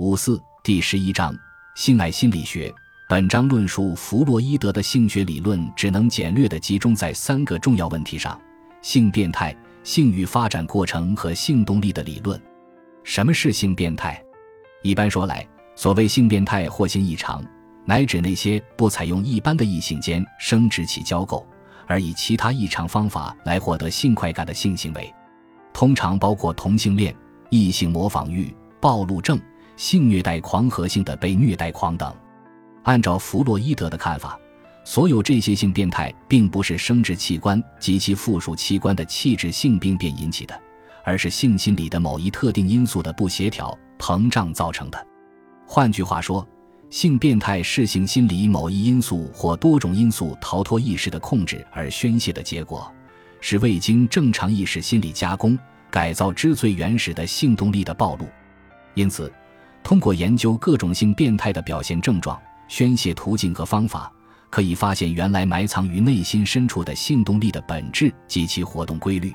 五四第十一章性爱心理学。本章论述弗洛伊德的性学理论，只能简略地集中在三个重要问题上：性变态、性欲发展过程和性动力的理论。什么是性变态？一般说来，所谓性变态或性异常，乃指那些不采用一般的异性间生殖器交媾，而以其他异常方法来获得性快感的性行为，通常包括同性恋、异性模仿欲、暴露症、性虐待狂和性的被虐待狂等。按照弗洛伊德的看法，所有这些性变态并不是生殖器官及其附属器官的器质性病变引起的。而是性心理的某一特定因素的不协调膨胀造成的。换句话说，性变态是性心理某一因素或多种因素逃脱意识的控制而宣泄的结果，是未经正常意识心理加工改造之最原始的性动力的暴露。因此，通过研究各种性变态的表现症状、宣泄途径和方法，可以发现原来埋藏于内心深处的性动力的本质及其活动规律。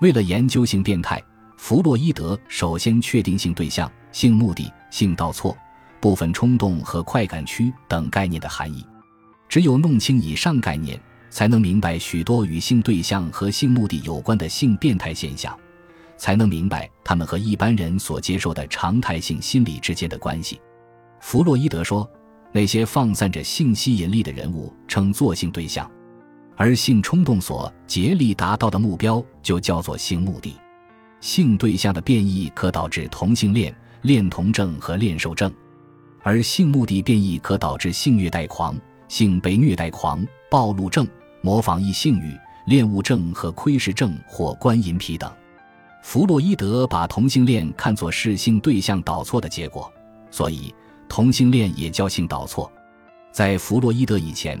为了研究性变态，弗洛伊德首先确定性对象、性目的、性倒错、部分冲动和快感区等概念的含义。只有弄清以上概念，才能明白许多与性对象和性目的有关的性变态现象，才能明白他们和一般人所接受的常态性心理之间的关系。弗洛伊德说，那些放散着性吸引力的人物称作性对象。而性冲动所竭力达到的目标，就叫做性目的。性对象的变异可导致同性恋、恋童症和恋兽症，而性目的变异可导致性虐待狂、性被虐待狂、暴露症、模仿异性欲、恋物症和窥视症或观淫癖等。弗洛伊德把同性恋看作是性对象导错的结果，所以同性恋也叫性导错。在弗洛伊德以前。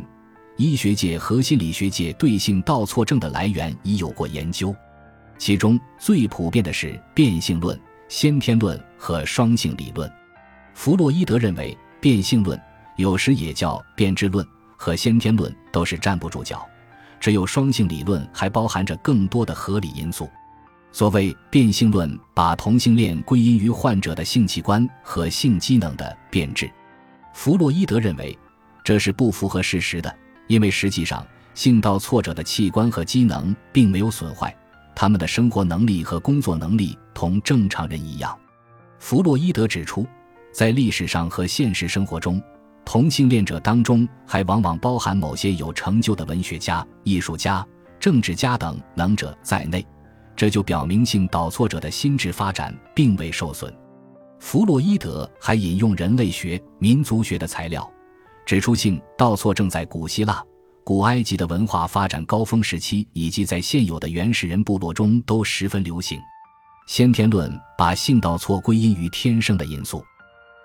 医学界和心理学界对性倒错症的来源已有过研究，其中最普遍的是变性论、先天论和双性理论。弗洛伊德认为，变性论有时也叫变质论和先天论都是站不住脚，只有双性理论还包含着更多的合理因素。所谓变性论，把同性恋归因于患者的性器官和性机能的变质。弗洛伊德认为，这是不符合事实的。因为实际上，性道错者的器官和机能并没有损坏，他们的生活能力和工作能力同正常人一样。弗洛伊德指出，在历史上和现实生活中，同性恋者当中还往往包含某些有成就的文学家、艺术家、政治家等能者在内，这就表明性倒错者的心智发展并未受损。弗洛伊德还引用人类学、民族学的材料。指出，性倒错正在古希腊、古埃及的文化发展高峰时期，以及在现有的原始人部落中都十分流行。先天论把性倒错归因于天生的因素。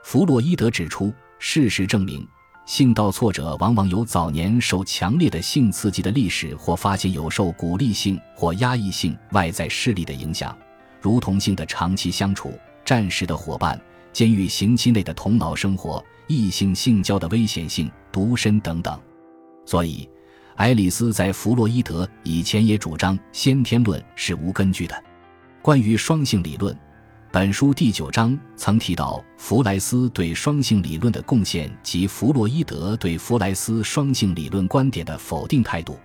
弗洛伊德指出，事实证明，性倒错者往往有早年受强烈的性刺激的历史，或发现有受鼓励性或压抑性外在势力的影响，如同性的长期相处、战时的伙伴、监狱刑期内的同牢生活。异性性交的危险性、独身等等，所以，爱丽丝在弗洛伊德以前也主张先天论是无根据的。关于双性理论，本书第九章曾提到弗莱斯对双性理论的贡献及弗洛伊德对弗莱斯双性理论观点的否定态度。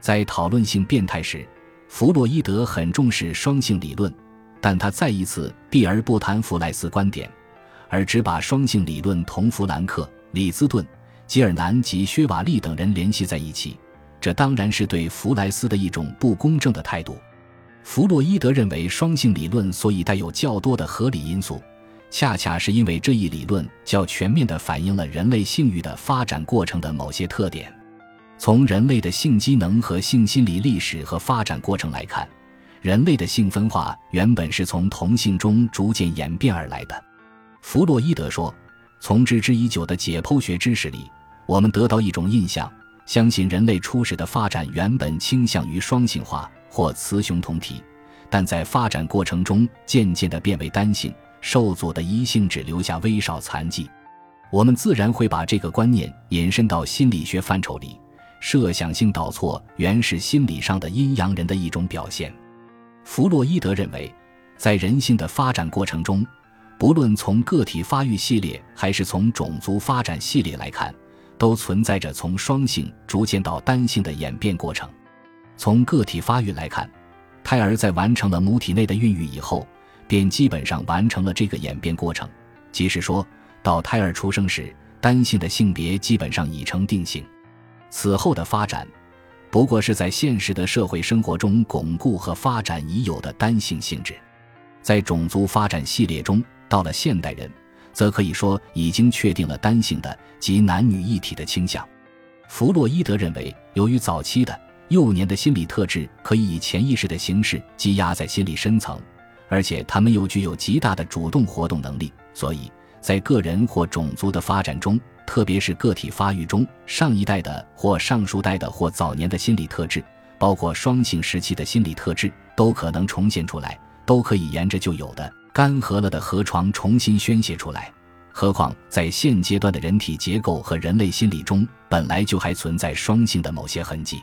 在讨论性变态时，弗洛伊德很重视双性理论，但他再一次避而不谈弗莱斯观点。而只把双性理论同弗兰克、李兹顿、吉尔南及薛瓦利等人联系在一起，这当然是对弗莱斯的一种不公正的态度。弗洛伊德认为，双性理论所以带有较多的合理因素，恰恰是因为这一理论较全面地反映了人类性欲的发展过程的某些特点。从人类的性机能和性心理历史和发展过程来看，人类的性分化原本是从同性中逐渐演变而来的。弗洛伊德说：“从知之已久的解剖学知识里，我们得到一种印象，相信人类初始的发展原本倾向于双性化或雌雄同体，但在发展过程中渐渐地变为单性，受阻的一性只留下微少残迹。我们自然会把这个观念引申到心理学范畴里，设想性倒错原是心理上的阴阳人的一种表现。弗洛伊德认为，在人性的发展过程中。”不论从个体发育系列还是从种族发展系列来看，都存在着从双性逐渐到单性的演变过程。从个体发育来看，胎儿在完成了母体内的孕育以后，便基本上完成了这个演变过程。即是说到胎儿出生时，单性的性别基本上已成定性。此后的发展，不过是在现实的社会生活中巩固和发展已有的单性性质。在种族发展系列中，到了现代人，则可以说已经确定了单性的及男女一体的倾向。弗洛伊德认为，由于早期的幼年的心理特质可以以潜意识的形式积压在心理深层，而且他们又具有极大的主动活动能力，所以在个人或种族的发展中，特别是个体发育中，上一代的或上数代的或早年的心理特质，包括双性时期的心理特质，都可能重现出来。都可以沿着旧有的干涸了的河床重新宣泄出来。何况在现阶段的人体结构和人类心理中，本来就还存在双性的某些痕迹。